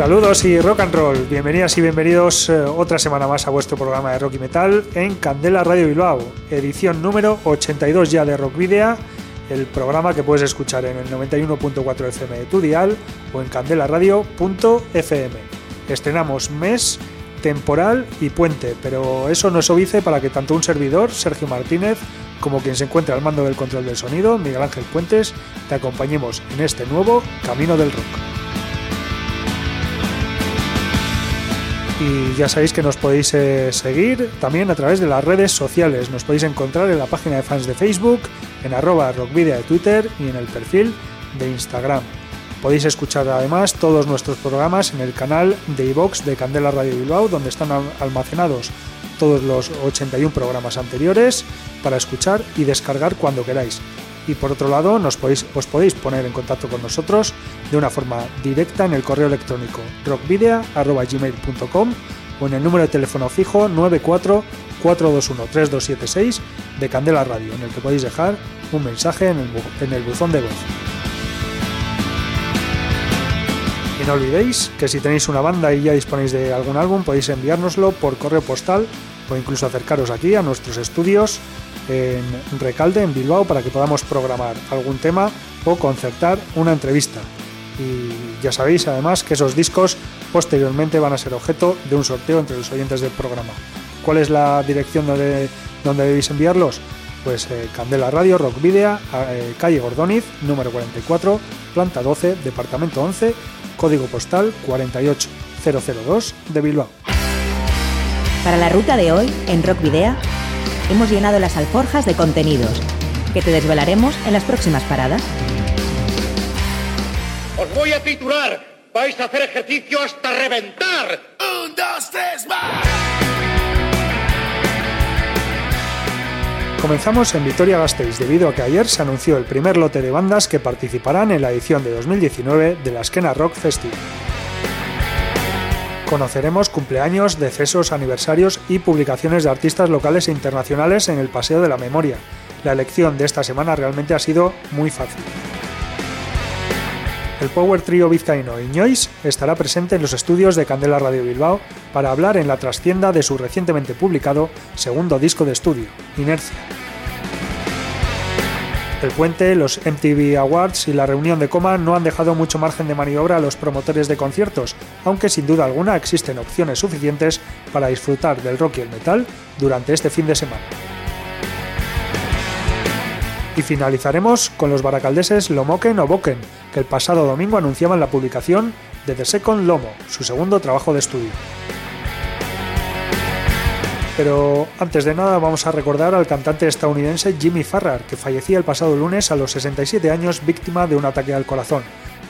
Saludos y rock and roll. Bienvenidas y bienvenidos eh, otra semana más a vuestro programa de rock y metal en Candela Radio Bilbao, edición número 82 ya de Rock Video, el programa que puedes escuchar en el 91.4 FM de tu dial o en candelaradio.fm. Estrenamos mes, temporal y puente, pero eso no es obvice para que tanto un servidor, Sergio Martínez, como quien se encuentra al mando del control del sonido, Miguel Ángel Puentes, te acompañemos en este nuevo Camino del Rock. Y ya sabéis que nos podéis eh, seguir también a través de las redes sociales. Nos podéis encontrar en la página de fans de Facebook, en arroba rockvidia de Twitter y en el perfil de Instagram. Podéis escuchar además todos nuestros programas en el canal de iVox de Candela Radio Bilbao, donde están almacenados todos los 81 programas anteriores para escuchar y descargar cuando queráis y por otro lado nos podéis, os podéis poner en contacto con nosotros de una forma directa en el correo electrónico rockvidea.gmail.com o en el número de teléfono fijo 94 421 3276 de Candela Radio, en el que podéis dejar un mensaje en el, en el buzón de voz. Y no olvidéis que si tenéis una banda y ya disponéis de algún álbum, podéis enviárnoslo por correo postal o incluso acercaros aquí a nuestros estudios en Recalde, en Bilbao, para que podamos programar algún tema o concertar una entrevista. Y ya sabéis además que esos discos posteriormente van a ser objeto de un sorteo entre los oyentes del programa. ¿Cuál es la dirección donde, donde debéis enviarlos? Pues eh, Candela Radio, Rock Video, eh, calle Gordoniz, número 44, planta 12, departamento 11, código postal 48002 de Bilbao. Para la ruta de hoy, en Rock Video, hemos llenado las alforjas de contenidos que te desvelaremos en las próximas paradas. Os voy a titular. Vais a hacer ejercicio hasta reventar. Un, dos, tres, más. Comenzamos en Vitoria-Gasteiz debido a que ayer se anunció el primer lote de bandas que participarán en la edición de 2019 de la Esquena Rock Festival conoceremos cumpleaños, decesos, aniversarios y publicaciones de artistas locales e internacionales en el Paseo de la Memoria. La elección de esta semana realmente ha sido muy fácil. El Power Trio vizcaíno Iñois estará presente en los estudios de Candela Radio Bilbao para hablar en la trascienda de su recientemente publicado segundo disco de estudio, Inercia. El puente, los MTV Awards y la reunión de coma no han dejado mucho margen de maniobra a los promotores de conciertos, aunque sin duda alguna existen opciones suficientes para disfrutar del rock y el metal durante este fin de semana. Y finalizaremos con los baracaldeses Lomoken o Boken, que el pasado domingo anunciaban la publicación de The Second Lomo, su segundo trabajo de estudio. Pero antes de nada vamos a recordar al cantante estadounidense Jimmy Farrar, que fallecía el pasado lunes a los 67 años víctima de un ataque al corazón.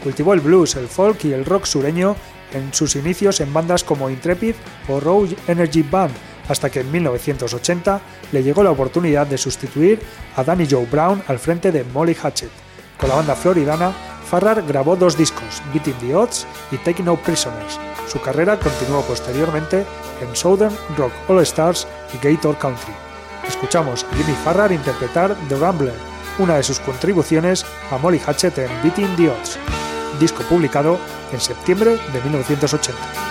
Cultivó el blues, el folk y el rock sureño en sus inicios en bandas como Intrepid o Rogue Energy Band, hasta que en 1980 le llegó la oportunidad de sustituir a Danny Joe Brown al frente de Molly Hatchet. Con la banda floridana, Farrar grabó dos discos, Beating the Odds y Taking No Prisoners. Su carrera continuó posteriormente en Southern Rock All Stars y Gator Country. Escuchamos a Jimmy Farrar interpretar The Rambler, una de sus contribuciones a Molly Hatchet en Beating the Odds, disco publicado en septiembre de 1980.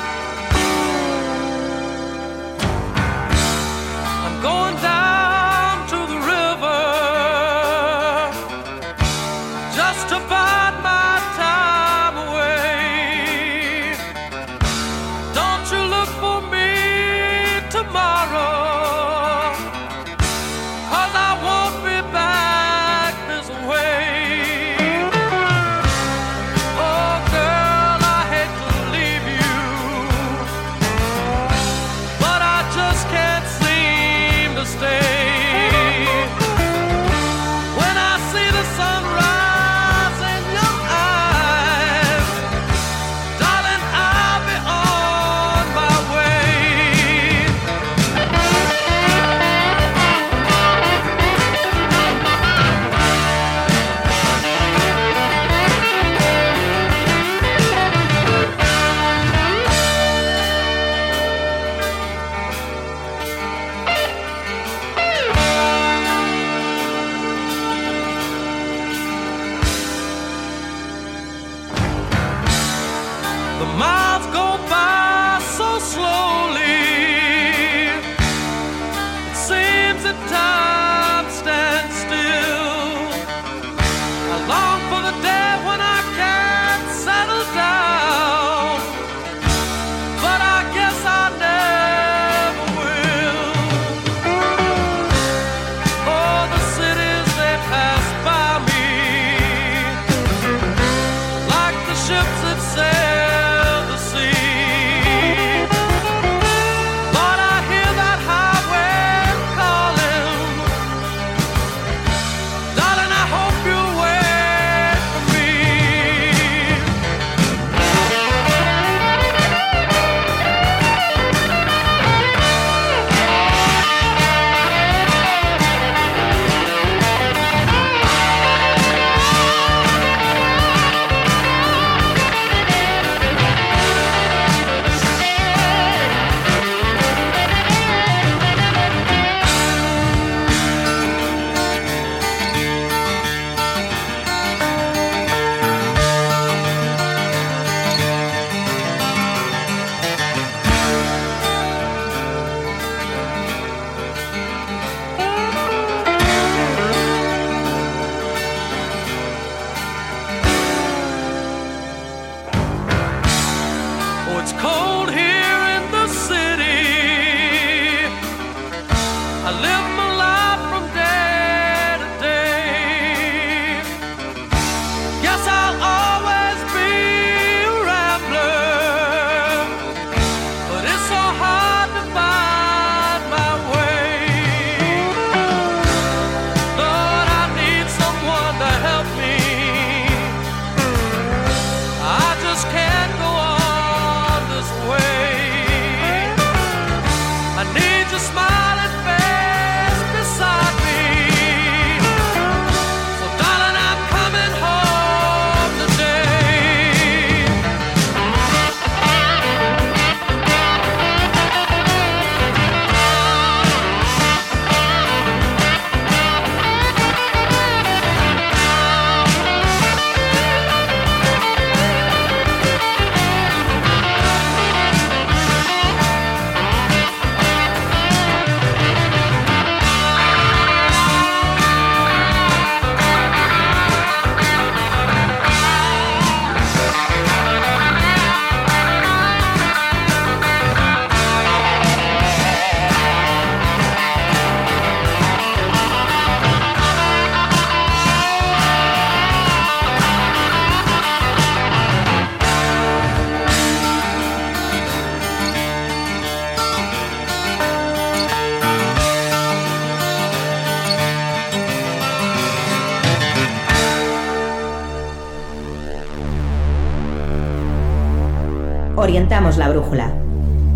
Orientamos la brújula,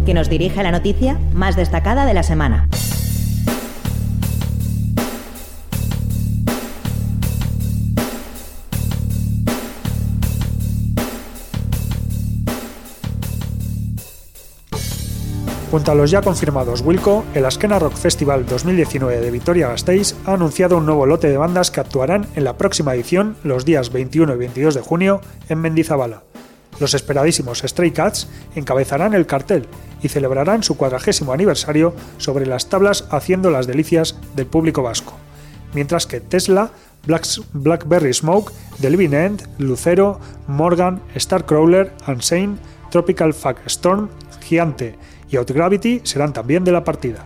que nos dirige a la noticia más destacada de la semana. Junto a los ya confirmados Wilco, el Askena Rock Festival 2019 de Vitoria-Gasteiz ha anunciado un nuevo lote de bandas que actuarán en la próxima edición los días 21 y 22 de junio en Mendizabala. Los esperadísimos Stray Cats encabezarán el cartel y celebrarán su cuadragésimo aniversario sobre las tablas haciendo las delicias del público vasco. Mientras que Tesla, Blackberry Smoke, The Living End, Lucero, Morgan, Starcrawler, Unsane, Tropical Fuck Storm, Gigante y Outgravity serán también de la partida.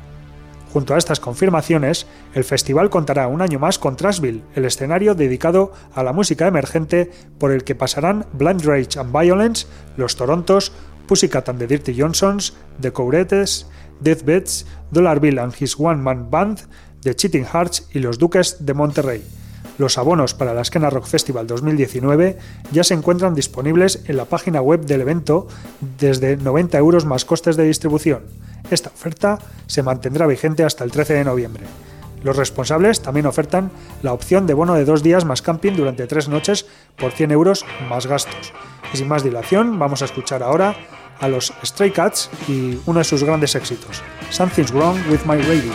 Junto a estas confirmaciones, el festival contará un año más con Trashville, el escenario dedicado a la música emergente por el que pasarán Blind Rage and Violence, Los Torontos, Pussycat and the Dirty Johnsons, The Courettes, Deathbeds, Dollar Bill and His One Man Band, The Cheating Hearts y Los Duques de Monterrey. Los abonos para la Esquena Rock Festival 2019 ya se encuentran disponibles en la página web del evento desde 90 euros más costes de distribución. Esta oferta se mantendrá vigente hasta el 13 de noviembre. Los responsables también ofertan la opción de bono de dos días más camping durante tres noches por 100 euros más gastos. Y sin más dilación, vamos a escuchar ahora a los Stray Cats y uno de sus grandes éxitos, Something's Wrong with My Radio.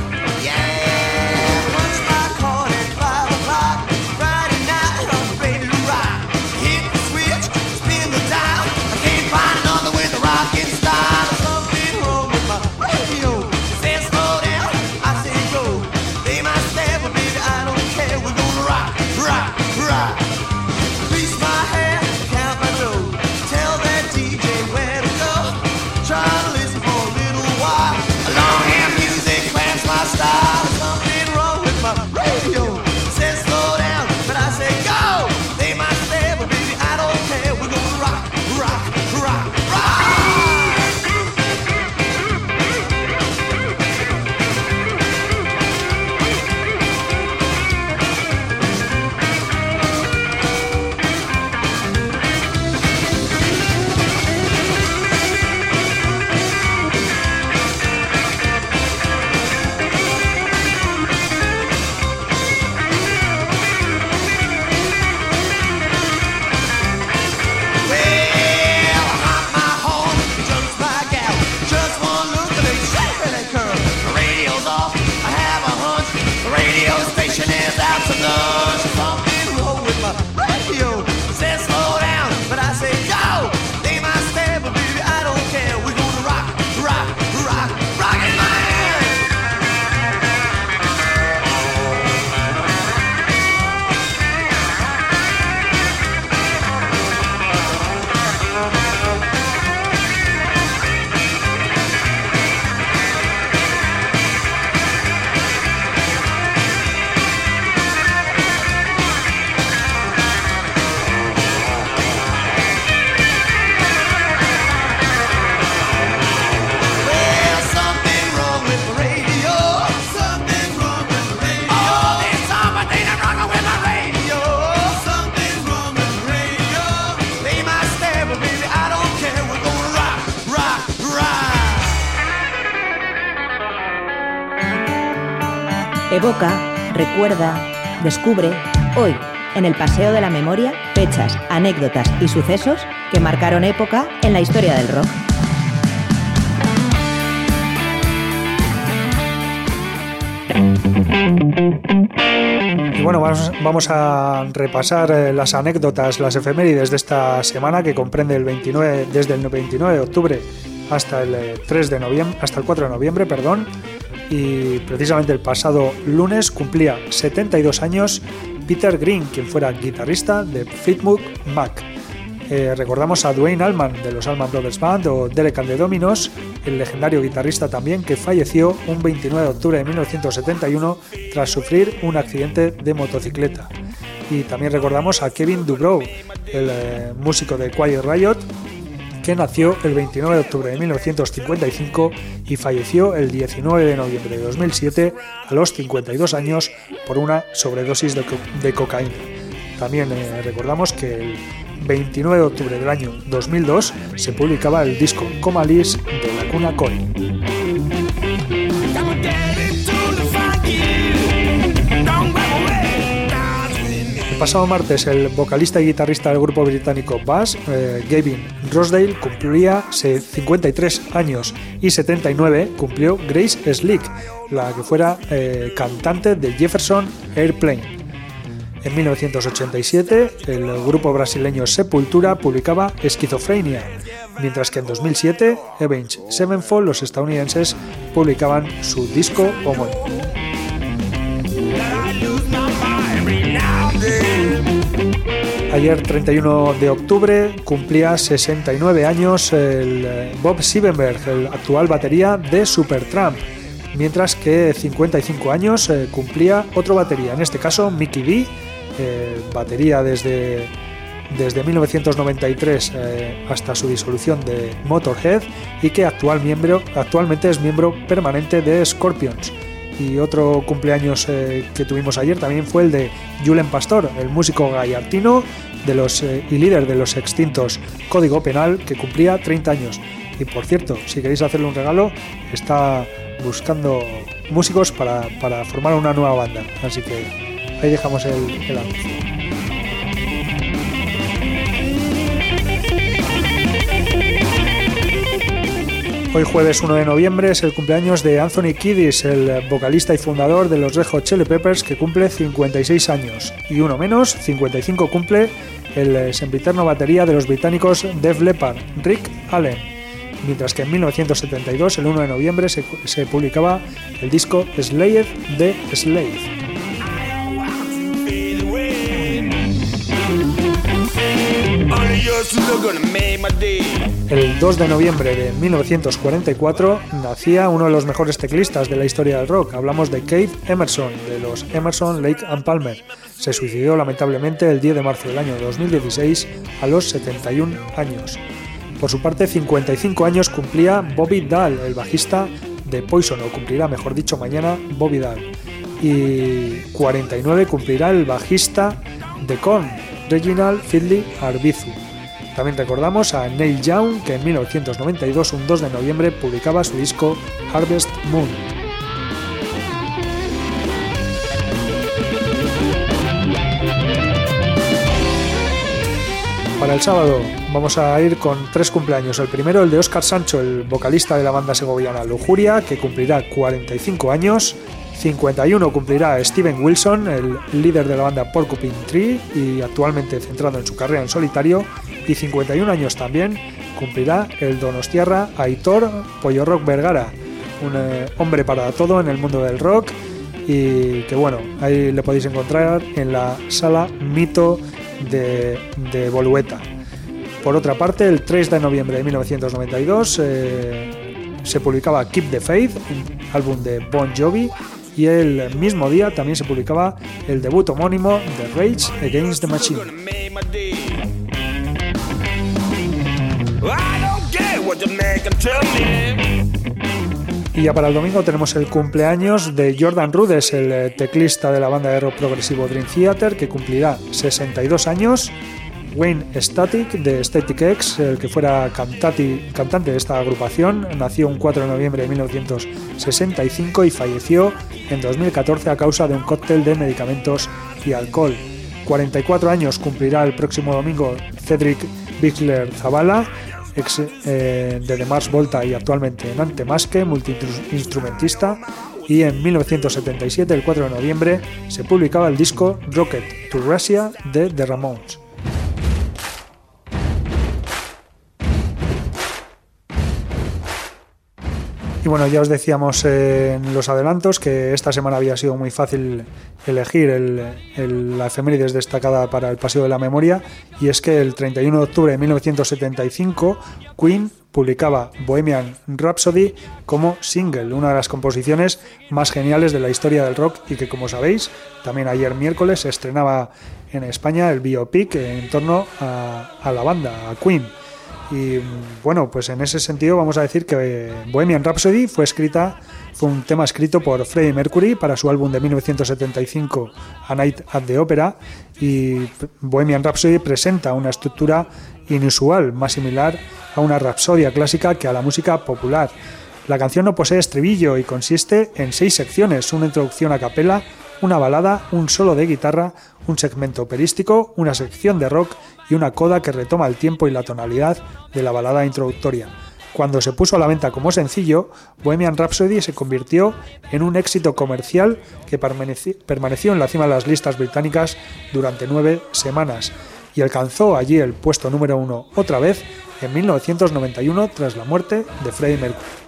Evoca, recuerda, descubre, hoy, en el Paseo de la Memoria, fechas, anécdotas y sucesos que marcaron época en la historia del rock. Y bueno, vamos, a repasar eh, las anécdotas, las efemérides de esta semana que comprende el 29, desde el 29 de octubre hasta el 3 eh, de noviembre, hasta el 4 de noviembre, perdón. Y precisamente el pasado lunes cumplía 72 años Peter Green, quien fuera guitarrista de Fleetwood Mac. Eh, recordamos a Dwayne Allman de los Allman Brothers Band o Derek and the Dominos, el legendario guitarrista también que falleció un 29 de octubre de 1971 tras sufrir un accidente de motocicleta. Y también recordamos a Kevin Dubrow, el eh, músico de Quiet Riot, que nació el 29 de octubre de 1955 y falleció el 19 de noviembre de 2007 a los 52 años por una sobredosis de, cocaína. También eh, recordamos que el 29 de octubre del año 2002 se publicaba el disco Comalis de la Cuna Coin. Pasado martes, el vocalista y guitarrista del grupo británico Bass, eh, Gavin Rosdale, cumpliría 53 años y 79 cumplió Grace Slick, la que fuera eh, cantante de Jefferson Airplane. En 1987, el grupo brasileño Sepultura publicaba Esquizofrenia, mientras que en 2007, Avenged Sevenfold, los estadounidenses, publicaban su disco homónimo. Ayer, 31 de octubre, cumplía 69 años el eh, Bob Siebenberg, el actual batería de Supertramp, mientras que 55 años eh, cumplía otro batería, en este caso Mickey D, eh, batería desde, desde 1993 eh, hasta su disolución de Motorhead y que actual miembro, actualmente es miembro permanente de Scorpions. Y otro cumpleaños que tuvimos ayer también fue el de Julen Pastor, el músico gallartino de los, y líder de los extintos Código Penal, que cumplía 30 años. Y por cierto, si queréis hacerle un regalo, está buscando músicos para, para formar una nueva banda. Así que Ahí dejamos el, el anuncio. Hoy jueves 1 de noviembre es el cumpleaños de Anthony Kiddis, el vocalista y fundador de los Red Hot Chili Peppers que cumple 56 años. Y uno menos, 55 cumple el sempiterno batería de los británicos Def Leppard, Rick Allen. Mientras que en 1972, el 1 de noviembre, se, publicaba el disco Slave de Slave. El 2 de noviembre de 1944 nacía uno de los mejores teclistas de la historia del rock. Hablamos de Keith Emerson, de los Emerson, Lake and Palmer. Se suicidó lamentablemente el 10 de marzo del año 2016 a los 71 años. Por su parte, 55 años cumplía Bobby Dahl, el bajista de Poison, o cumplirá, mejor dicho, mañana Bobby Dahl. Y 49 cumplirá el bajista de Korn, Reginald Findley Arbizu. También recordamos a Neil Young, que en 1992, un 2 de noviembre, publicaba su disco Harvest Moon. Para el sábado vamos a ir con tres cumpleaños. El primero, el de Oscar Sancho, el vocalista de la banda segoviana Lujuria, que cumplirá 45 años. 51 cumplirá Steven Wilson, el líder de la banda Porcupine Tree y actualmente centrado en su carrera en solitario. Y 51 años también cumplirá el donostiarra Aitor Pollo Rock Vergara, un eh, hombre para todo en el mundo del rock y que bueno, ahí le podéis encontrar en la sala Mito de, Bolueta. Por otra parte, el 3 de noviembre de 1992 eh, se publicaba Keep the Faith, un álbum de Bon Jovi, y el mismo día también se publicaba el debut homónimo de Rage Against the Machine. Y ya para el domingo tenemos el cumpleaños de Jordan Rudess, el teclista de la banda de rock progresivo Dream Theater, que cumplirá 62 años. Wayne Static de Static X, el que fuera cantante de esta agrupación, nació un 4 de noviembre de 1965 y falleció en 2014 a causa de un cóctel de medicamentos y alcohol. 44 años cumplirá el próximo domingo Cedric Bixler Zavala, ex eh, de The Mars Volta y actualmente en Antemaske, multiinstrumentista, y en 1977, el 4 de noviembre, se publicaba el disco Rocket to Russia de The Ramones. Y bueno, ya os decíamos en los adelantos que esta semana había sido muy fácil elegir la efemérides destacada para el Paseo de la Memoria, y es que el 31 de octubre de 1975 Queen publicaba Bohemian Rhapsody como single, una de las composiciones más geniales de la historia del rock y que como sabéis, también ayer miércoles se estrenaba en España el biopic en torno a, a la banda, a Queen. Y bueno, pues en ese sentido vamos a decir que Bohemian Rhapsody fue escrita, fue un tema escrito por Freddie Mercury para su álbum de 1975 A Night at the Opera y Bohemian Rhapsody presenta una estructura inusual, más similar a una rapsodia clásica que a la música popular. La canción no posee estribillo y consiste en seis secciones, una introducción a capela, una balada, un solo de guitarra, un segmento operístico, una sección de rock y una coda que retoma el tiempo y la tonalidad de la balada introductoria. Cuando se puso a la venta como sencillo, Bohemian Rhapsody se convirtió en un éxito comercial que permaneció en la cima de las listas británicas durante nueve semanas y alcanzó allí el puesto número uno otra vez en 1991 tras la muerte de Freddie Mercury.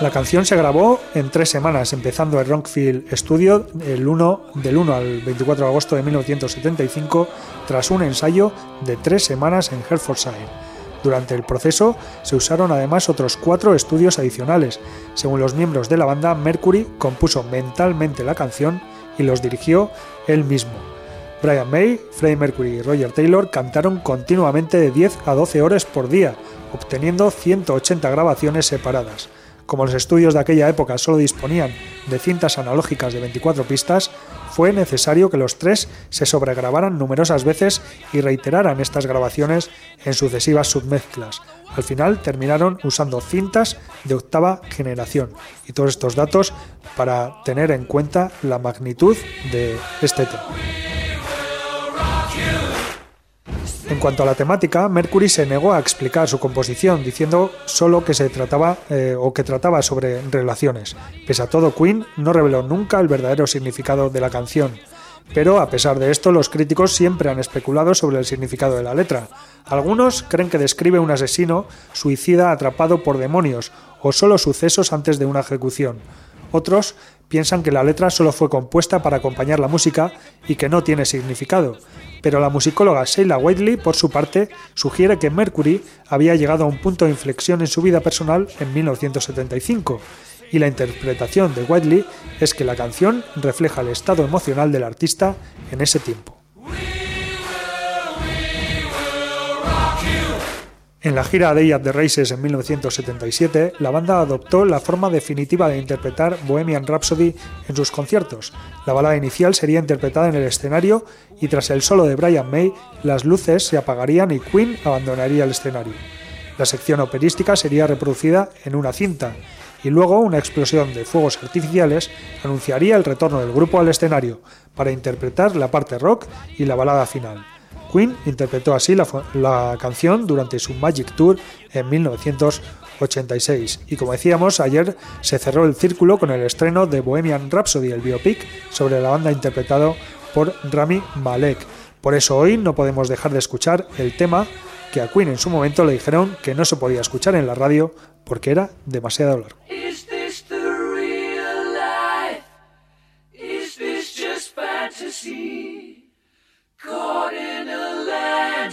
La canción se grabó en tres semanas, empezando el Rockfield Studio el 1, del 1 al 24 de agosto de 1975, tras un ensayo de tres semanas en Hertfordshire. Durante el proceso se usaron además otros cuatro estudios adicionales. Según los miembros de la banda, Mercury compuso mentalmente la canción y los dirigió él mismo. Brian May, Freddie Mercury y Roger Taylor cantaron continuamente de 10 a 12 horas por día, obteniendo 180 grabaciones separadas. Como los estudios de aquella época solo disponían de cintas analógicas de 24 pistas, fue necesario que los tres se sobregrabaran numerosas veces y reiteraran estas grabaciones en sucesivas submezclas. Al final terminaron usando cintas de octava generación. Y todos estos datos para tener en cuenta la magnitud de este tema. En cuanto a la temática, Mercury se negó a explicar su composición, diciendo solo que se trataba eh, o que trataba sobre relaciones. Pese a todo, Queen no reveló nunca el verdadero significado de la canción. Pero a pesar de esto, los críticos siempre han especulado sobre el significado de la letra. Algunos creen que describe un asesino suicida atrapado por demonios o solo sucesos antes de una ejecución. Otros piensan que la letra solo fue compuesta para acompañar la música y que no tiene significado pero la musicóloga Sheila Whiteley, por su parte, sugiere que Mercury había llegado a un punto de inflexión en su vida personal en 1975, y la interpretación de Whiteley es que la canción refleja el estado emocional del artista en ese tiempo. En la gira Day at the Races en 1977, la banda adoptó la forma definitiva de interpretar Bohemian Rhapsody en sus conciertos. La balada inicial sería interpretada en el escenario y tras el solo de Brian May, las luces se apagarían y Queen abandonaría el escenario. La sección operística sería reproducida en una cinta y luego una explosión de fuegos artificiales anunciaría el retorno del grupo al escenario para interpretar la parte rock y la balada final. Queen interpretó así la, canción durante su Magic Tour en 1986. Y como decíamos, ayer se cerró el círculo con el estreno de Bohemian Rhapsody, el biopic sobre la banda interpretado por Rami Malek. Por eso hoy no podemos dejar de escuchar el tema que a Queen en su momento le dijeron que no se podía escuchar en la radio porque era demasiado largo. Caught in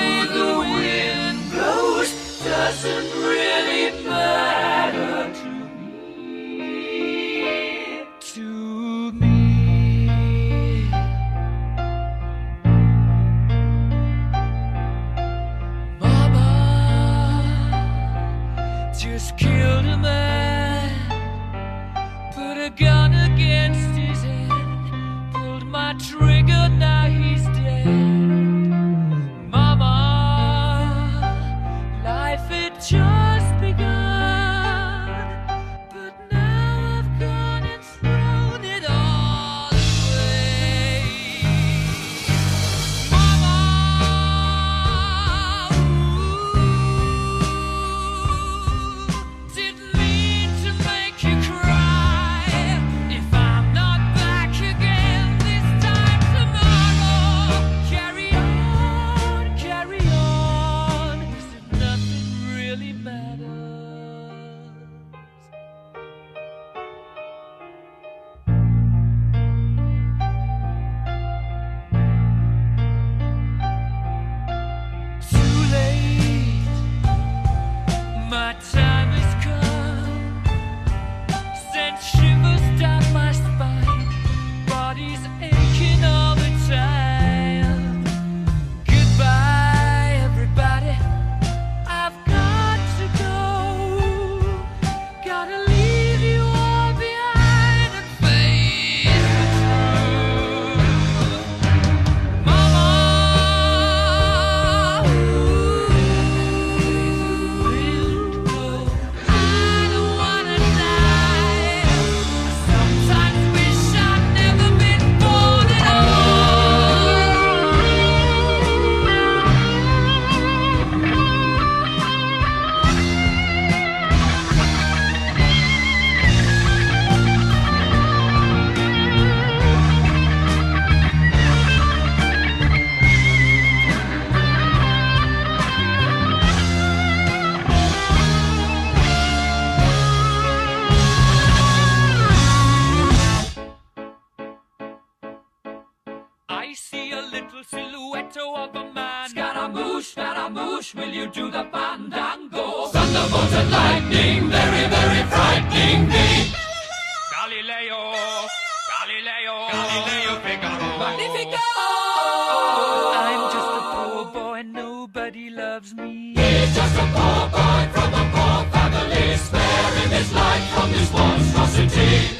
way the wind blows doesn't really matter. Silhouette of a man. Scaramouche, Scaramouche, will you do the fandango? Thunderbolt and lightning, very, very frightening me. Galileo, Galileo, Galileo Figaro. Magnifico! I'm just a poor boy, and nobody loves me. He's just a poor boy from a poor family, sparing his life from this monstrosity.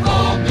Oh.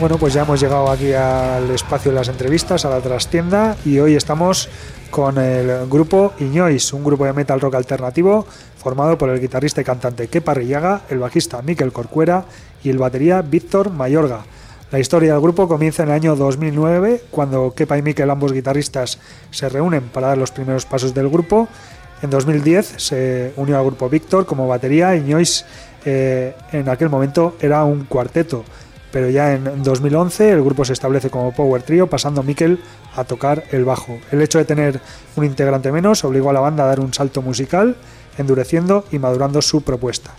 Bueno, pues ya hemos llegado aquí al espacio de las entrevistas, a la trastienda, y hoy estamos con el grupo Iñois, un grupo de metal rock alternativo formado por el guitarrista y cantante Kepa Rillaga, el bajista Miquel Corcuera y el batería Víctor Mayorga. La historia del grupo comienza en el año 2009, cuando Kepa y Miquel, ambos guitarristas, se reúnen para dar los primeros pasos del grupo. En 2010 se unió al grupo Víctor como batería. Iñois eh, en aquel momento era un cuarteto pero ya en 2011 el grupo se establece como Power Trio, pasando Mikel a tocar el bajo. El hecho de tener un integrante menos obligó a la banda a dar un salto musical, endureciendo y madurando su propuesta.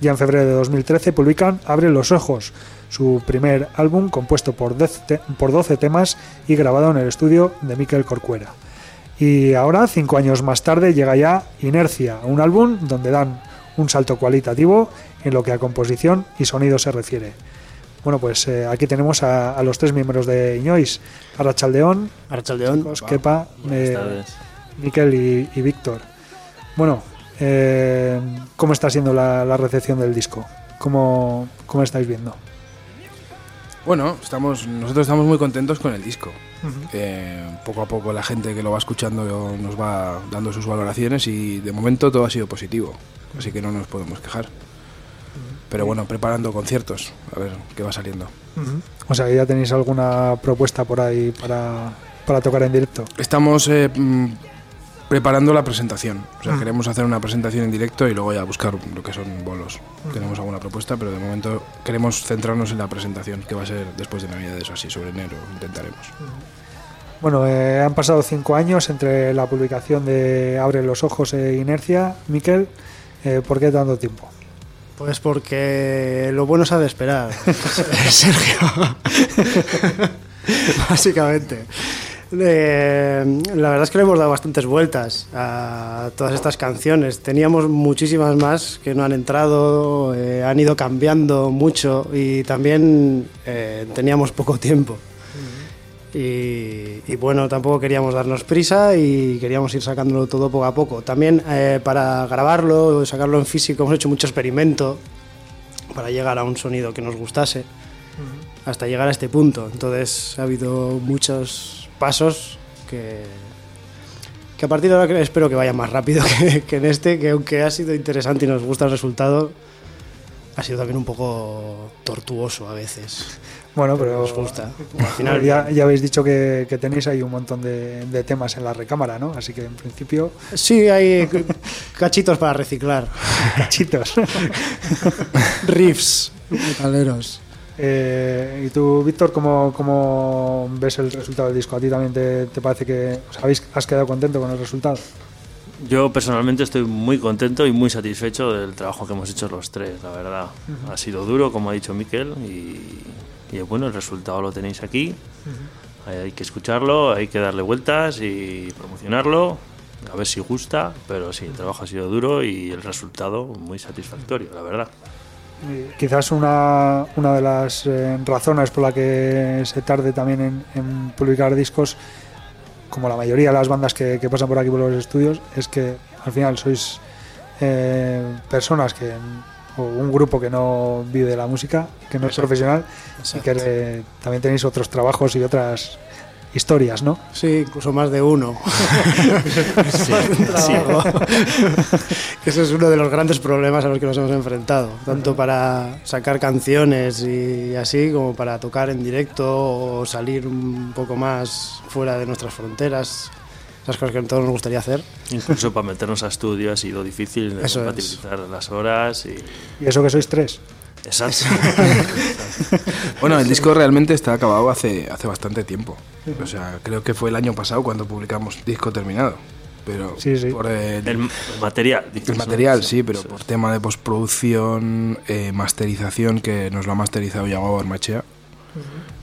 Ya en febrero de 2013 publican Abre los Ojos, su primer álbum compuesto por 12 por 12 temas y grabado en el estudio de Mikel Corcuera. Y ahora, cinco años más tarde, llega ya Inercia, un álbum donde dan un salto cualitativo en lo que a composición y sonido se refiere. Bueno, pues eh, aquí tenemos a, a los tres miembros de Iñois, Arrachaldeón, Arrachaldeón. chicos, Kepa, eh. Miquel y, y Víctor. Bueno, eh, ¿cómo está siendo la, la recepción del disco? ¿Cómo, ¿Cómo estáis viendo? Bueno, estamos, nosotros estamos muy contentos con el disco. Eh, poco a poco la gente que lo va escuchando nos va dando sus valoraciones y de momento todo ha sido positivo, así que no nos podemos quejar. Pero bueno, preparando conciertos, a ver qué va saliendo. O sea, ¿ya tenéis alguna propuesta por ahí para, para tocar en directo? Estamos eh, mm, preparando la presentación. O sea, queremos hacer una presentación en directo y luego ya buscar lo que son bolos. Tenemos alguna propuesta, pero de momento queremos centrarnos en la presentación, que va a ser después de Navidades o así, sobre enero, intentaremos. Bueno, eh, han pasado cinco años entre la publicación de Abre los Ojos e Inercia. Miquel, eh, ¿por qué tanto tiempo? Pues porque lo bueno se ha de esperar, Sergio. Básicamente. Eh, la verdad es que le hemos dado bastantes vueltas a todas estas canciones. Teníamos muchísimas más que no han entrado, eh, han ido cambiando mucho y también eh, teníamos poco tiempo. Y, y bueno, tampoco queríamos darnos prisa y queríamos ir sacándolo todo poco a poco. También eh, para grabarlo, sacarlo en físico, hemos hecho mucho experimento para llegar a un sonido que nos gustase hasta llegar a este punto. Entonces ha habido muchos pasos que, que a partir de ahora espero que vaya más rápido que, que en este, que aunque ha sido interesante y nos gusta el resultado, ha sido también un poco tortuoso a veces. Bueno, pero Nos gusta. Al final, ya, ya habéis dicho que, que tenéis ahí un montón de, de temas en la recámara, ¿no? Así que en principio, sí, hay cachitos para reciclar. cachitos. Riffs metaleros. Eh, ¿Y tú, Víctor, cómo, cómo ves el resultado del disco? ¿A ti también te, te parece que o sea, habéis- has quedado contento con el resultado? Yo personalmente estoy muy contento y muy satisfecho del trabajo que hemos hecho los tres, la verdad. Ha sido duro, como ha dicho Miquel, y, y bueno, el resultado lo tenéis aquí. Hay que escucharlo, hay que darle vueltas y promocionarlo, a ver si gusta, pero sí, el trabajo ha sido duro y el resultado muy satisfactorio, la verdad. Eh, Quizás una, una de las eh, razones por la que se tarde también en, en publicar discos, como la mayoría de las bandas que, que pasan por aquí por los estudios, es que al final sois eh, personas que o un grupo que no vive de la música, que no es profesional y que eh, también tenéis otros trabajos y otras historias, ¿no? Sí, incluso más de uno. Más de un Ese es uno de los grandes problemas a los que nos hemos enfrentado, tanto para sacar canciones y así, como para tocar en directo o salir un poco más fuera de nuestras fronteras. Esas cosas que a todos nos gustaría hacer. Incluso para meternos a estudio ha sido difícil de Eso es. compatibilizar las horas y... Y eso que sois tres. Exacto. Bueno, el disco realmente está acabado hace, hace bastante tiempo. O sea, creo que fue el año pasado cuando publicamos disco terminado. Pero Sí, sí. por el, el material. dices, el ¿no? material, sí, pero por es. tema de postproducción, eh, masterización, que nos lo ha masterizado Yago Armachea,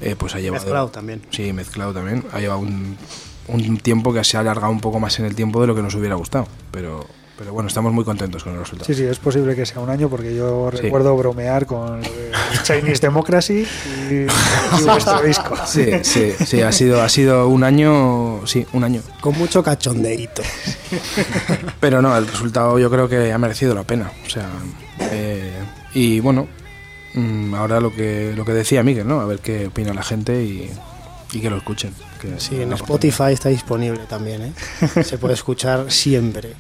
eh, pues ha llevado... Mezclado también. Sí, mezclado también. Ha llevado un, un tiempo que se ha alargado un poco más en el tiempo de lo que nos hubiera gustado. Pero, pero bueno, estamos muy contentos con el resultado. Sí, sí, es posible que sea un año porque yo Sí. recuerdo bromear con Chinese Democracy y, y vuestro disco. Sí, sí, sí, ha sido, ha sido un año, sí, un año. Con mucho cachondeíto. Pero no, el resultado yo creo que ha merecido la pena. O sea, eh, y bueno, mm, ahora lo que, lo que decía Miguel, ¿no? A ver qué opina la gente y, y que lo escuchen. Que Sí, en Spotify está disponible también, ¿eh? Se puede escuchar siempre.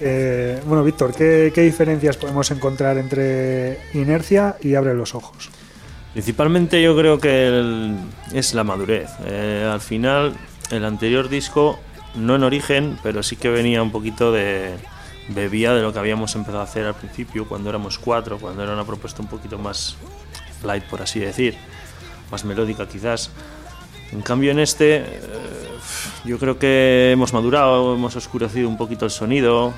Eh, bueno, Víctor, ¿qué, ¿qué diferencias podemos encontrar entre inercia y abre los ojos? Principalmente yo creo que el- es la madurez. Eh, al final, el anterior disco, no en origen, pero sí que venía un poquito de... bebía de lo que habíamos empezado a hacer al principio, cuando éramos cuatro, cuando era una propuesta un poquito más light, por así decir, más melódica quizás. En cambio en este, eh, yo creo que hemos madurado, hemos oscurecido un poquito el sonido.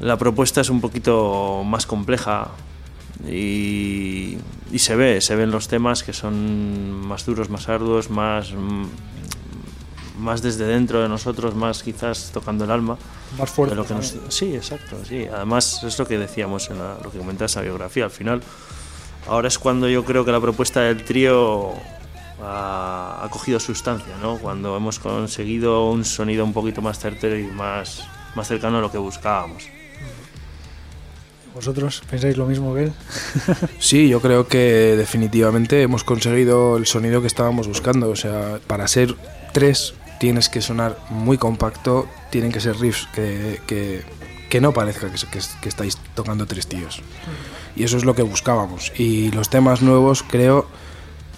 La propuesta es un poquito más compleja y, y se ve, se ven los temas que son más duros, más arduos, más, mm, más desde dentro de nosotros, más quizás tocando el alma. Más fuerte. lo que nos- sí, exacto, sí. Además es lo que decíamos en la- lo que comentabas en la biografía. Al final, ahora es cuando yo creo que la propuesta del trío ha, ha cogido sustancia, ¿no? Cuando hemos conseguido un sonido un poquito más certero y más, más cercano a lo que buscábamos. ¿Vosotros pensáis lo mismo que él? Sí, yo creo que definitivamente hemos conseguido el sonido que estábamos buscando. O sea, para ser tres tienes que sonar muy compacto, tienen que ser riffs que, que, que no parezca que, que- que estáis tocando tres tíos. Y eso es lo que buscábamos. Y los temas nuevos creo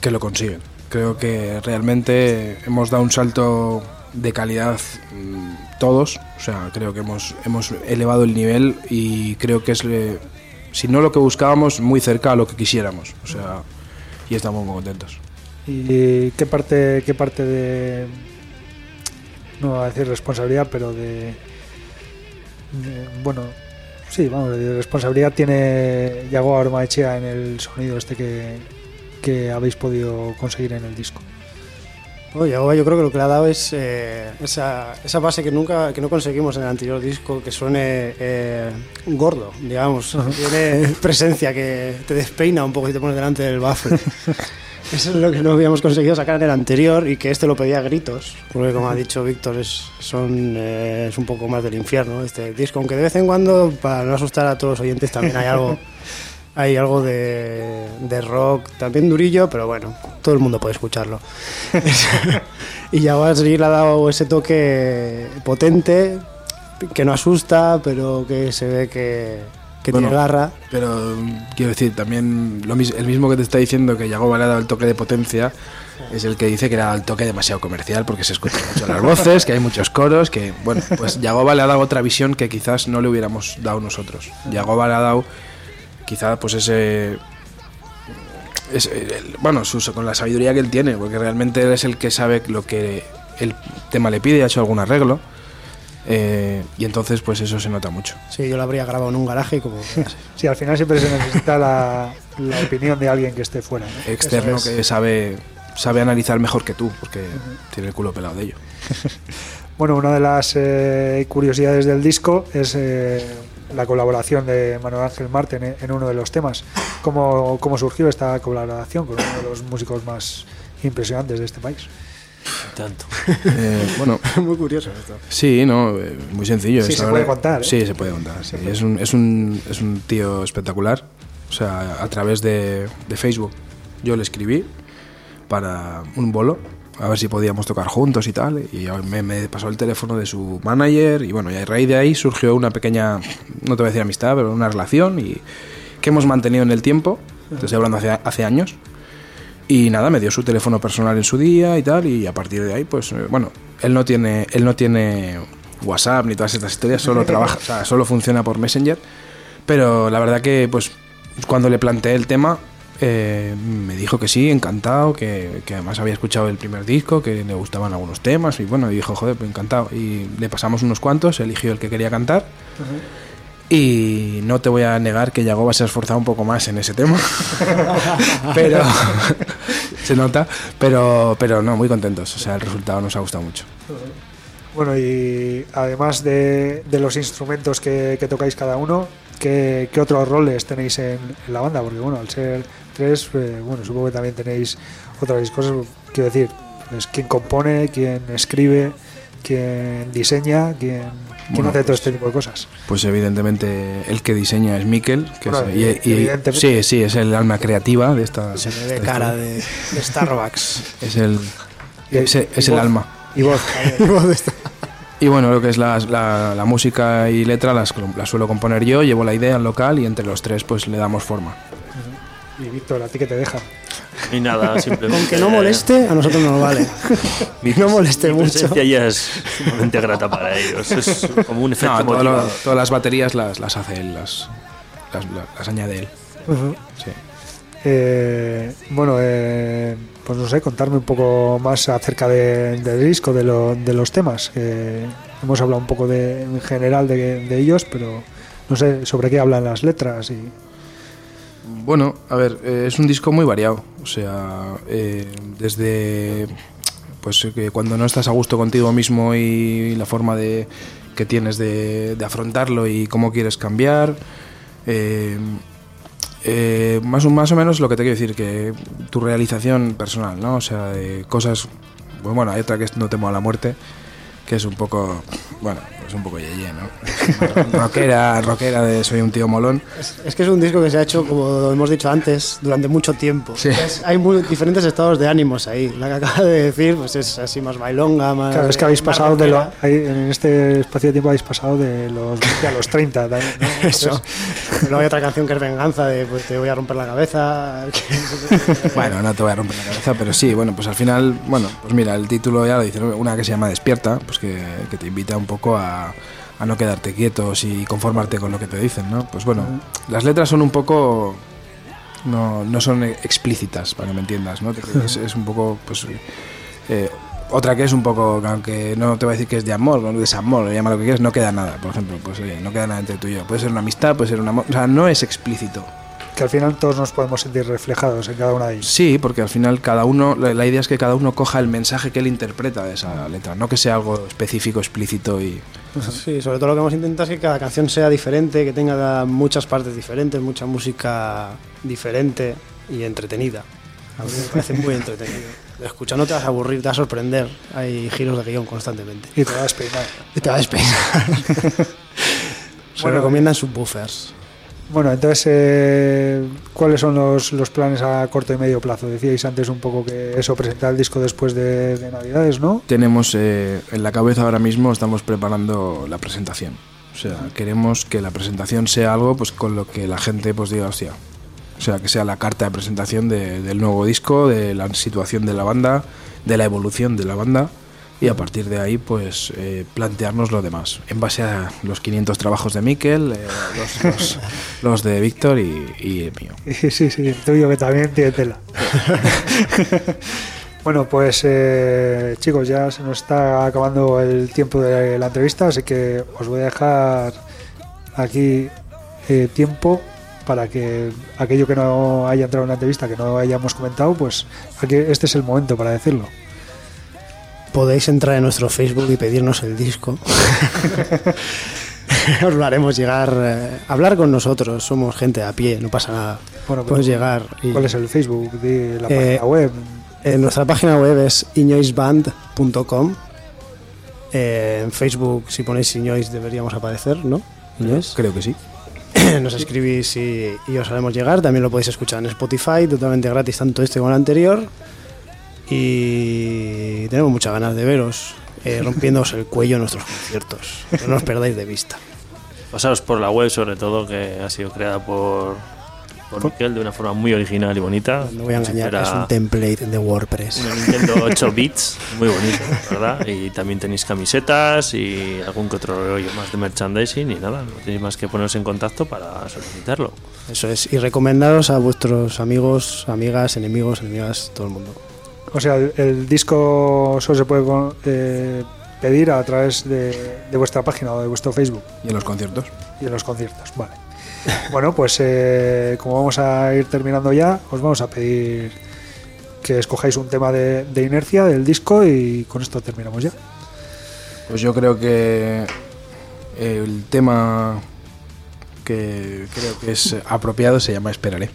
que lo consiguen. Creo que realmente hemos dado un salto de calidad mm, todos. O sea, creo que hemos, hemos elevado el nivel y creo que es, eh, si no lo que buscábamos, muy cerca a lo que quisiéramos. O sea, y estamos muy contentos. ¿Y qué parte, qué parte de, no voy a decir responsabilidad, pero de, de- bueno, sí, vamos, de responsabilidad tiene Yago Armaechea en el sonido este que, que habéis podido conseguir en el disco? Oye, yo creo que lo que le ha dado es eh, esa, esa base que nunca que no conseguimos en el anterior disco, que suene eh, gordo, digamos. Tiene presencia que te despeina un poco y te pones delante del bafle. Eso es lo que no habíamos conseguido sacar en el anterior y que este lo pedía a gritos, porque como ha dicho Víctor, es, son, eh, es un poco más del infierno este disco, aunque de vez en cuando, para no asustar a todos los oyentes, también hay algo, hay algo de, de rock, también durillo, pero bueno, todo el mundo puede escucharlo. y ya va a seguir le ha dado ese toque potente, que no asusta, pero que se ve que, que Bueno, tiene garra. Pero mm, quiero decir, también lo el mismo que te está diciendo que Yagoba le ha dado el toque de potencia es el que dice que le ha dado el toque demasiado comercial porque se escuchan mucho las voces, que hay muchos coros, que bueno, pues Yagoba le ha dado otra visión que quizás no le hubiéramos dado nosotros. Yagoba le ha dado quizá pues ese es el- bueno, su- con la sabiduría que él tiene, porque realmente él es el que sabe lo que el tema le pide, ha hecho algún arreglo. eh, y entonces pues eso se nota mucho. Sí, yo lo habría grabado en un garaje y como... Sí, al final siempre se necesita la, la opinión de alguien que esté fuera. ¿no? externo es. que sabe sabe analizar mejor que tú, porque tiene el culo pelado de ello. Bueno, una de las eh, curiosidades del disco es eh, la colaboración de Manuel Ángel Marten en, uno de los temas. ¿Cómo, ¿Cómo surgió esta colaboración con uno de los músicos más impresionantes de este país? Tanto. Eh, bueno, Muy curioso esto. sí, no, eh, muy sencillo. Sí, se puede contar, ¿eh? Sí, se puede contar. sí. Es, un, es, un, es un tío espectacular. O sea, a través de, de Facebook yo le escribí para un bolo, a ver si podíamos tocar juntos y tal. Y me, me pasó el teléfono de su manager y bueno, y a raíz de ahí surgió una pequeña, no te voy a decir amistad, pero una relación y que hemos mantenido en el tiempo. Te estoy hablando hace, hace años. Y nada, me dio su teléfono personal en su día y tal, y a partir de ahí, pues, eh, bueno, él no tiene, él no tiene WhatsApp ni todas estas historias, solo trabaja, o sea, solo funciona por Messenger. Pero la verdad que, pues, cuando le planteé el tema, eh, me dijo que sí, encantado, que, que además había escuchado el primer disco, que le gustaban algunos temas, y bueno, y dijo, joder, pues encantado. Y le pasamos unos cuantos, eligió el que quería cantar. Y no te voy a negar que Yagoba se ha esforzado un poco más en ese tema. pero se nota, pero pero no, muy contentos. O sea, el resultado nos ha gustado mucho. Bueno, y además de, de los instrumentos que, que tocáis cada uno, ¿qué, qué otros roles tenéis en, en la banda? Porque bueno, al ser tres, eh, bueno, supongo que también tenéis otras cosas. Quiero decir, pues, quién compone, quién escribe, quién diseña, quién, quién Bueno, hace todo pues- este tipo de cosas. Pues evidentemente el que diseña es Mikel, que Bueno, es, y- y- sí, sí, es el alma creativa de esta. Se de ve esta cara de, de Starbucks. Es el Y- es, el- y es el voz. alma. Y vos, también. Y bueno, lo que es la, la- la música y letra las, las suelo componer yo, llevo la idea al local y entre los tres pues le damos forma. y Víctor, ¿a ti que te deja? Y nada, simplemente. Con que no moleste, a nosotros nos vale. Mi, no moleste mi mucho. presencia ya es sumamente grata para ellos. Es como un efecto No, todo lo- todas las baterías las, las hace él, las, las, las añade él. Sí. Eh, bueno, eh, pues no sé, contarme un poco más acerca de- del disco, de, lo- de los temas. hemos hablado un poco en general de, ellos, pero no sé sobre qué hablan las letras. y Bueno, a ver, eh, es un disco muy variado. O sea, eh, desde pues que cuando no estás a gusto contigo mismo y la forma de que tienes de, de afrontarlo y cómo quieres cambiar. eh, eh, más, o, más o menos lo que te quiero decir, que tu realización personal, ¿no? O sea, de cosas. Pues bueno, hay otra que es No temo a la muerte, que es un poco. Bueno, pues un poco yeye, ¿no? rockera, rockera de soy un tío molón. Es, es que es un disco que se ha hecho, como hemos dicho antes, durante mucho tiempo. Sí. Es- hay muy diferentes estados de ánimos ahí. La que acaba de decir pues es así más bailonga, más... Claro, es que habéis pasado de lo, ahí, en este espacio de tiempo habéis pasado de los 20 a los 30. también, ¿no? Eso. Luego hay otra canción que es venganza de pues te voy a romper la cabeza. Bueno, no te voy a romper la cabeza, pero sí, bueno, pues al final, bueno, pues mira, el título ya lo dice, una que se llama Despierta, pues que, que te invita un poco a, a no quedarte quietos y conformarte con lo que te dicen, ¿no? Pues bueno, las letras son un poco... No, no son explícitas, para que me entiendas, ¿no? Es, es un poco, pues... eh, otra que es un poco, aunque no te voy a decir que es de amor, o de desamor, llama lo que quieras, no queda nada, por ejemplo, pues no queda nada entre tú y yo. Puede ser una amistad, puede ser un amor, o sea, no es explícito. Que al final todos nos podemos sentir reflejados en cada una de ellas. Sí, porque al final cada uno, la, la idea es que cada uno coja el mensaje que él interpreta de esa letra, no que sea algo específico, explícito y... Sí, sobre todo lo que hemos intentado es que cada canción sea diferente, que tenga muchas partes diferentes, mucha música diferente y entretenida. A mí me parece muy entretenido. Escuchar no te vas a aburrir, te vas a sorprender. Hay giros de guion constantemente. Y te vas a despeinar. Y te va a despeinar. Se Bueno, recomiendan subwoofers. Bueno, entonces, eh, ¿cuáles son los, los planes a corto y medio plazo? Decíais antes un poco que eso, presentar el disco después de, de Navidades, ¿no? Tenemos eh, en la cabeza ahora mismo, estamos preparando la presentación. O sea, queremos que la presentación sea algo pues con lo que la gente pues diga, hostia. O sea, que sea la carta de presentación de- del nuevo disco, de la situación de la banda, de la evolución de la banda y a partir de ahí pues eh, plantearnos lo demás en base a los 500 trabajos de Miquel, eh, los, los- los de Víctor y, y el mío. Sí, sí, sí, el tuyo que también tiene tela. bueno, pues eh, chicos, ya se nos está acabando el tiempo de la entrevista, así que os voy a dejar aquí eh, tiempo para que aquello que no haya entrado en la entrevista, que no hayamos comentado, pues aquí este es el momento para decirlo. Podéis entrar en nuestro Facebook y pedirnos el disco. Os lo haremos llegar. eh, hablar con nosotros, somos gente a pie, no pasa nada. Bueno, Puedes llegar. y- ¿Cuál es el Facebook de la Eh, página web? Eh, nuestra página web es iñoisband.com. Eh, en Facebook, si ponéis Iñois, deberíamos aparecer, ¿no? Iñois. Creo que sí. Nos escribís y, y os haremos llegar. También lo podéis escuchar en Spotify, totalmente gratis, tanto este como el anterior. Y tenemos muchas ganas de veros, eh, rompiéndoos el cuello en nuestros conciertos. No os perdáis de vista. Pasaros por la web, sobre todo, que ha sido creada por, por Miquel de una forma muy original y bonita. No voy a engañar, es un template de WordPress. una Nintendo 8 bits, muy bonito, ¿verdad? Y también tenéis camisetas y algún que otro rollo más de merchandising y nada, no tenéis más que poneros en contacto para solicitarlo. Eso es. Y recomendaros a vuestros amigos, amigas, enemigos, enemigas, todo el mundo. O sea, el, el disco solo se puede eh, pedir a través de, de vuestra página o de vuestro Facebook Y en los conciertos. y en los conciertos. Vale. Bueno, pues eh, como vamos a ir terminando ya, os vamos a pedir que escojáis un tema de, de inercia del disco y con esto terminamos ya. Pues yo creo que el tema que creo que es apropiado se llama Esperaré.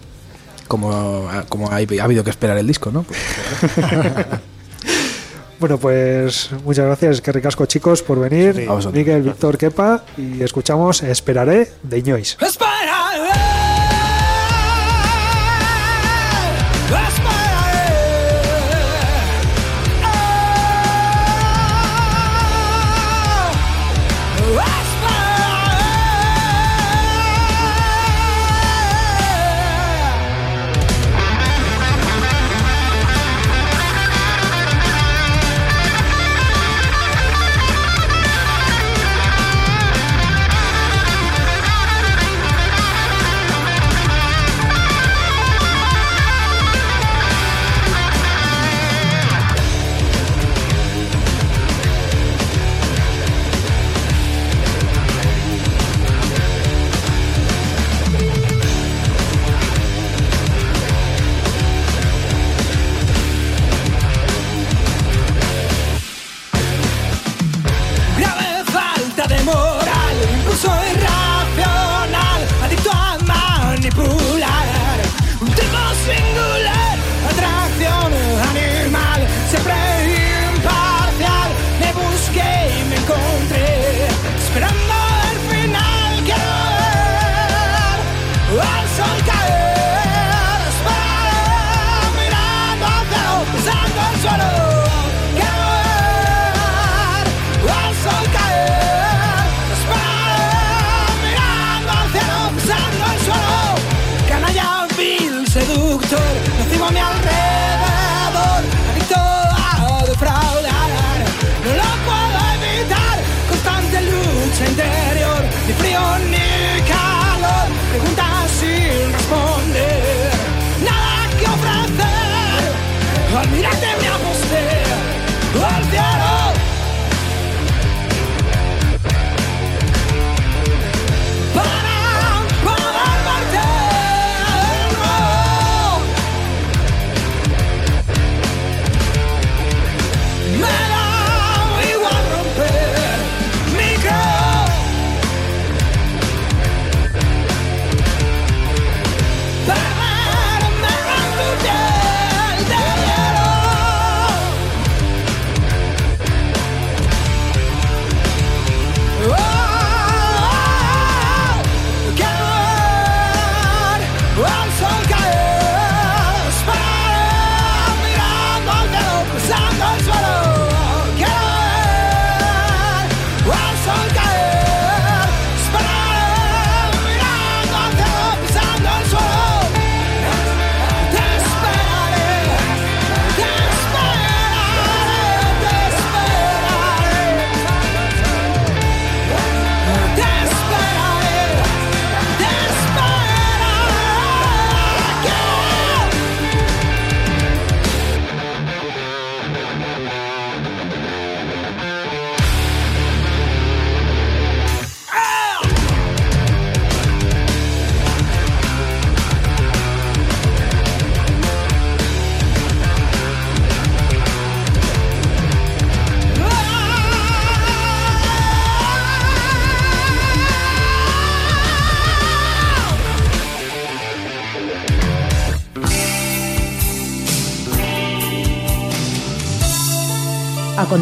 Como, como ha, ha habido que esperar el disco, ¿no? Pues, Bueno, pues muchas gracias, que ricasco chicos por venir. A. Miguel, Víctor, Kepa y escuchamos Esperaré de Iñois. Esperaré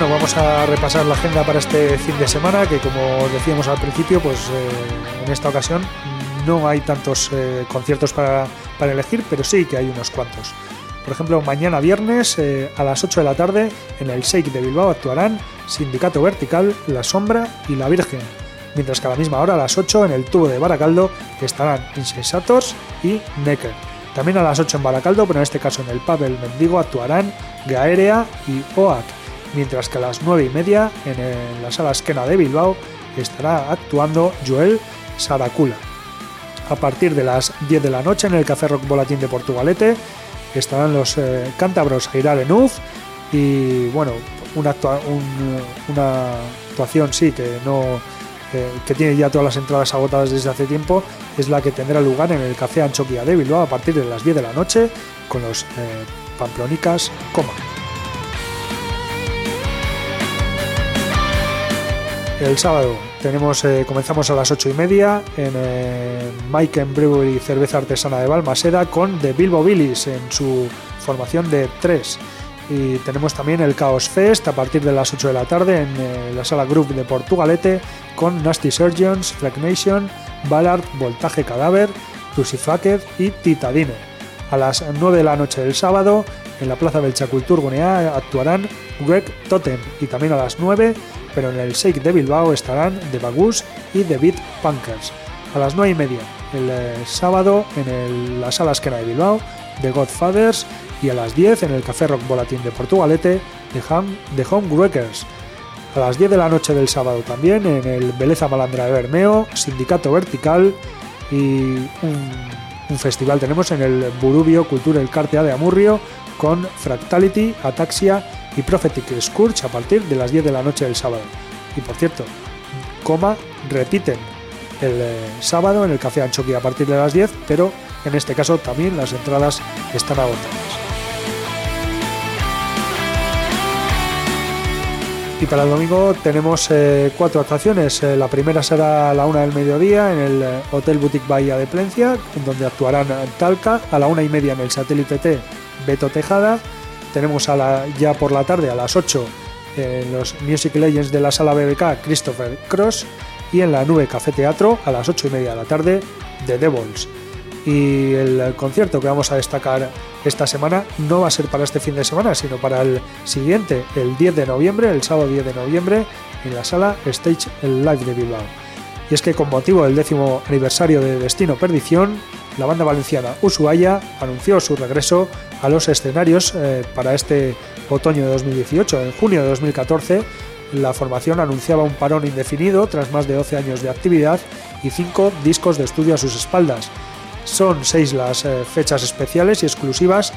Bueno, vamos a repasar la agenda para este fin de semana, que como decíamos al principio, pues eh, en esta ocasión no hay tantos eh, conciertos para, elegir, pero sí que hay unos cuantos. Por ejemplo, mañana viernes eh, a las 8 de la tarde en el Shake de Bilbao actuarán Sindicato Vertical, La Sombra y La Virgen, mientras que a la misma hora a las 8 en el tubo de Baracaldo estarán Insensators y Necker. También a las 8 en Baracaldo, pero en este caso en el pub Mendigo actuarán Gaerea y OAC, mientras que a las 9 y media en la sala Esquena de Bilbao estará actuando Joel Saracula. A partir de las 10 de la noche en el Café Rock Volatín de Portugalete estarán los eh, cántabros Girar Enuz y bueno, un- una actuación sí que no eh, que tiene ya todas las entradas agotadas desde hace tiempo es la que tendrá lugar en el Café Anchoquia de Bilbao a partir de las 10 de la noche con los eh, Pamplonicas Coma. El sábado tenemos, eh, comenzamos a las 8 y media en eh, Mike and Brewery Cerveza Artesana de Balmaseda con The Bilbo Billies en su formación de 3. Y tenemos también el Chaos Fest a partir de las 8 de la tarde en eh, la sala Group de Portugalete con Nasty Surgeons, Flag Nation, Ballard, Voltaje Cadáver, Crucifaked y Titadine. A las 9 de la noche del sábado, en la Plaza Belchacultur Gunea actuarán Greg Totem y también a las 9, pero en el Shake de Bilbao estarán The Bagus y The Beat Punkers. A las 9 y media, el eh, sábado, en el- la Sala Esquena de Bilbao, The Godfathers y a las 10 en el Café Rock Volatín de Portugalete, The, Home, The Homewreckers. A las 10 de la noche del sábado también en el Beleza Malandra de Bermeo, Sindicato Vertical y un, un festival tenemos en el Burubio Cultura El Cartea de Amurrio con Fractality, Ataxia y Prophetic Scourge a partir de las 10 de la noche del sábado. Y por cierto, coma, repiten el eh, sábado en el Café Anchoqui a partir de las 10, pero en este caso también las entradas están agotadas. Y para el domingo tenemos eh, cuatro actuaciones. Eh, la primera será a la una del mediodía en el eh, Hotel Boutique Bahía de Plencia, en donde actuarán Talca, a la una y media en el Satélite T, Beto Tejada, tenemos ya por la tarde a las 8 en los Music Legends de la sala BBK Christopher Cross y en la Nube Café Teatro a las 8 y media de la tarde The Devils. Y el concierto que vamos a destacar esta semana no va a ser para este fin de semana, sino para el siguiente, el 10 de noviembre, el sábado 10 de noviembre, en la sala Stage Live de Bilbao. Es que con motivo del décimo aniversario de Destino Perdición, la banda valenciana Ushuaia anunció su regreso a los escenarios eh, para este otoño de 2018. En junio de 2014, la formación anunciaba un parón indefinido tras más de 12 años de actividad y 5 discos de estudio a sus espaldas. Son seis las eh, fechas especiales y exclusivas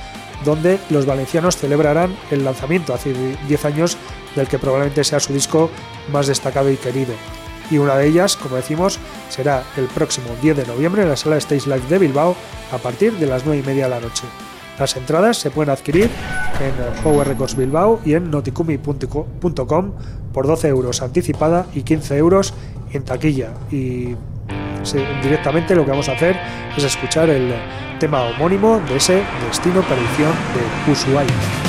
donde los valencianos celebrarán el lanzamiento hace 10 años del que probablemente sea su disco más destacado y querido. Y una de ellas, como decimos, será el próximo 10 de noviembre en la sala Stage Live de Bilbao a partir de las 9 y media de la noche. Las entradas se pueden adquirir en Power Records Bilbao y en noticumi.com por 12 euros anticipada y 15 euros en taquilla. Y directamente lo que vamos a hacer es escuchar el tema homónimo de ese Destino Perdición de Ushuaia.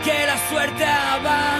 Que la suerte abandonó.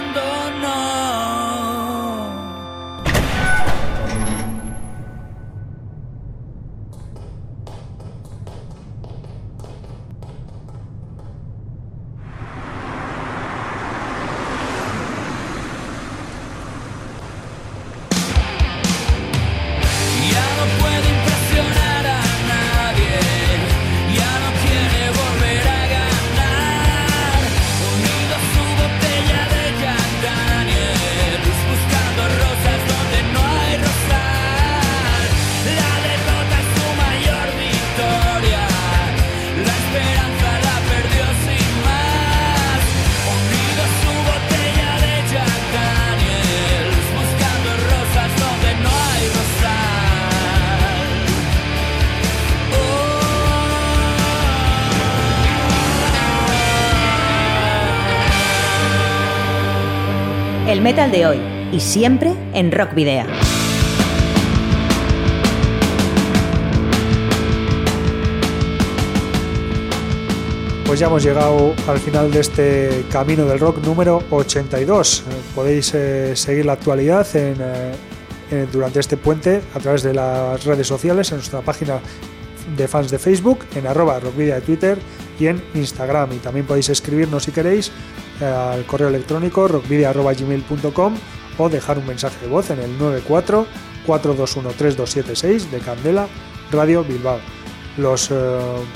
De hoy y siempre en Rock Video. Pues ya hemos llegado al final de este Camino del Rock número 82. Eh, Podéis eh, seguir la actualidad eh, eh, durante este puente a través de las redes sociales, en nuestra página de fans de Facebook, en arroba rockvidia de Twitter en Instagram. Y también podéis escribirnos si queréis eh, al correo electrónico rockvidia.gmail.com o dejar un mensaje de voz en el 94 421 3276 de Candela Radio Bilbao. Los eh,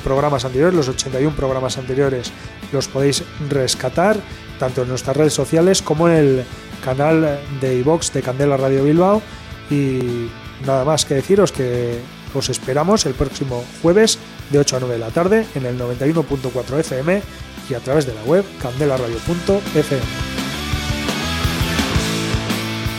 programas anteriores, los 81 programas anteriores, los podéis rescatar tanto en nuestras redes sociales como en el canal de iVox de Candela Radio Bilbao. Y nada más que deciros que os esperamos el próximo jueves de 8 a 9 de la tarde en el 91.4 FM y a través de la web candelaradio.fm.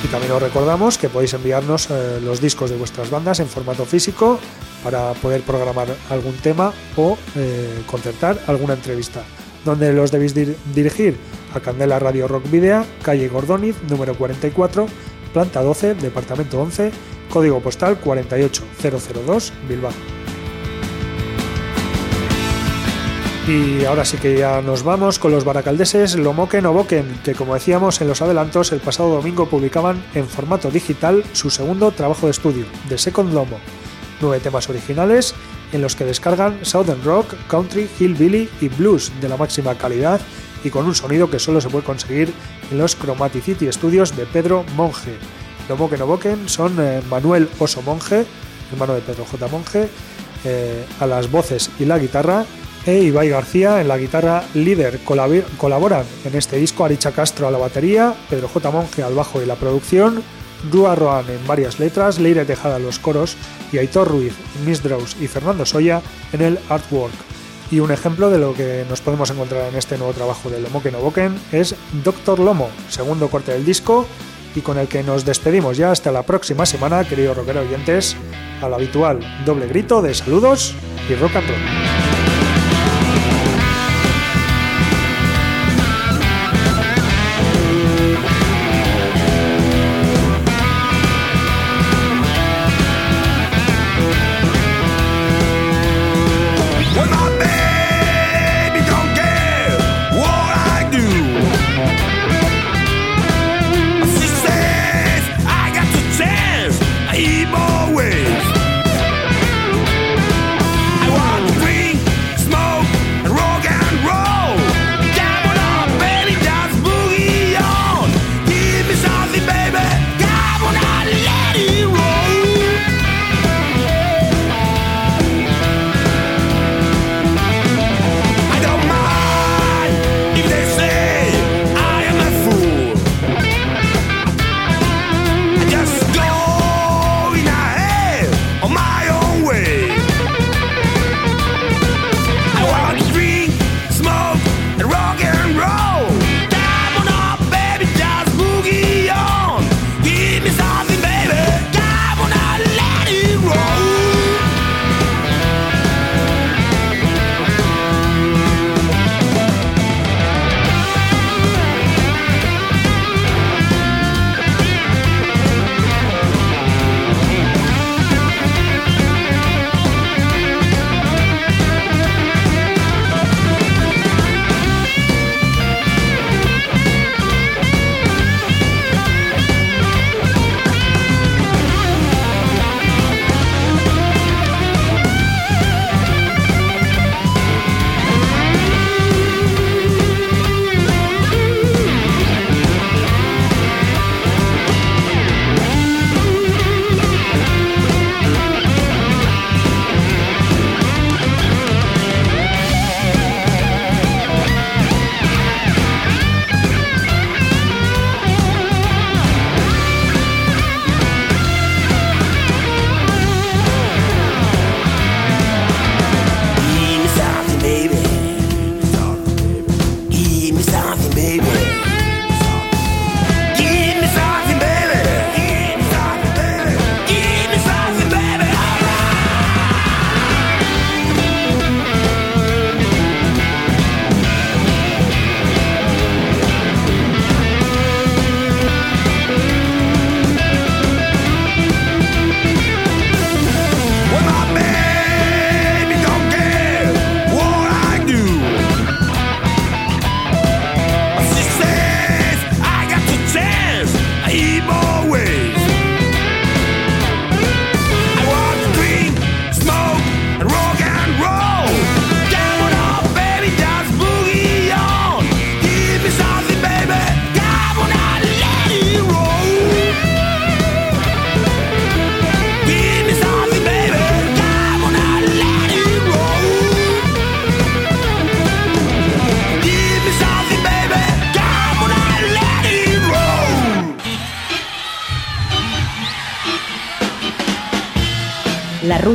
Y también os recordamos que podéis enviarnos eh, los discos de vuestras bandas en formato físico para poder programar algún tema o eh, concertar alguna entrevista. Donde los debéis dir- dirigir a Candela Radio Rock Video, calle Gordoniz, número 44, planta 12, departamento 11, código postal 48002, Bilbao. Y ahora sí que ya nos vamos con los baracaldeses Lomoken o Boken, que como decíamos en los adelantos, el pasado domingo publicaban en formato digital su segundo trabajo de estudio, The Second Lomo. Nueve temas originales en los que descargan Southern Rock, Country, Hillbilly y Blues de la máxima calidad y con un sonido que solo se puede conseguir en los Chromaticity Studios de Pedro Monge. Lomoken o Boken son eh, Manuel Oso Monge, hermano de Pedro J. Monge, eh, a las voces y la guitarra, e Ibai García en la guitarra líder. Colaboran en este disco Aricha Castro a la batería, Pedro J. Monge al bajo y la producción, Rua Roan en varias letras, Leire Tejada a los coros y Aitor Ruiz, Miss Draus y Fernando Soya en el artwork. Y un ejemplo de lo que nos podemos encontrar en este nuevo trabajo de Lomo que no Boken es Doctor Lomo, segundo corte del disco y con el que nos despedimos ya hasta la próxima semana, queridos rockeros oyentes, al habitual doble grito de saludos y rock and roll.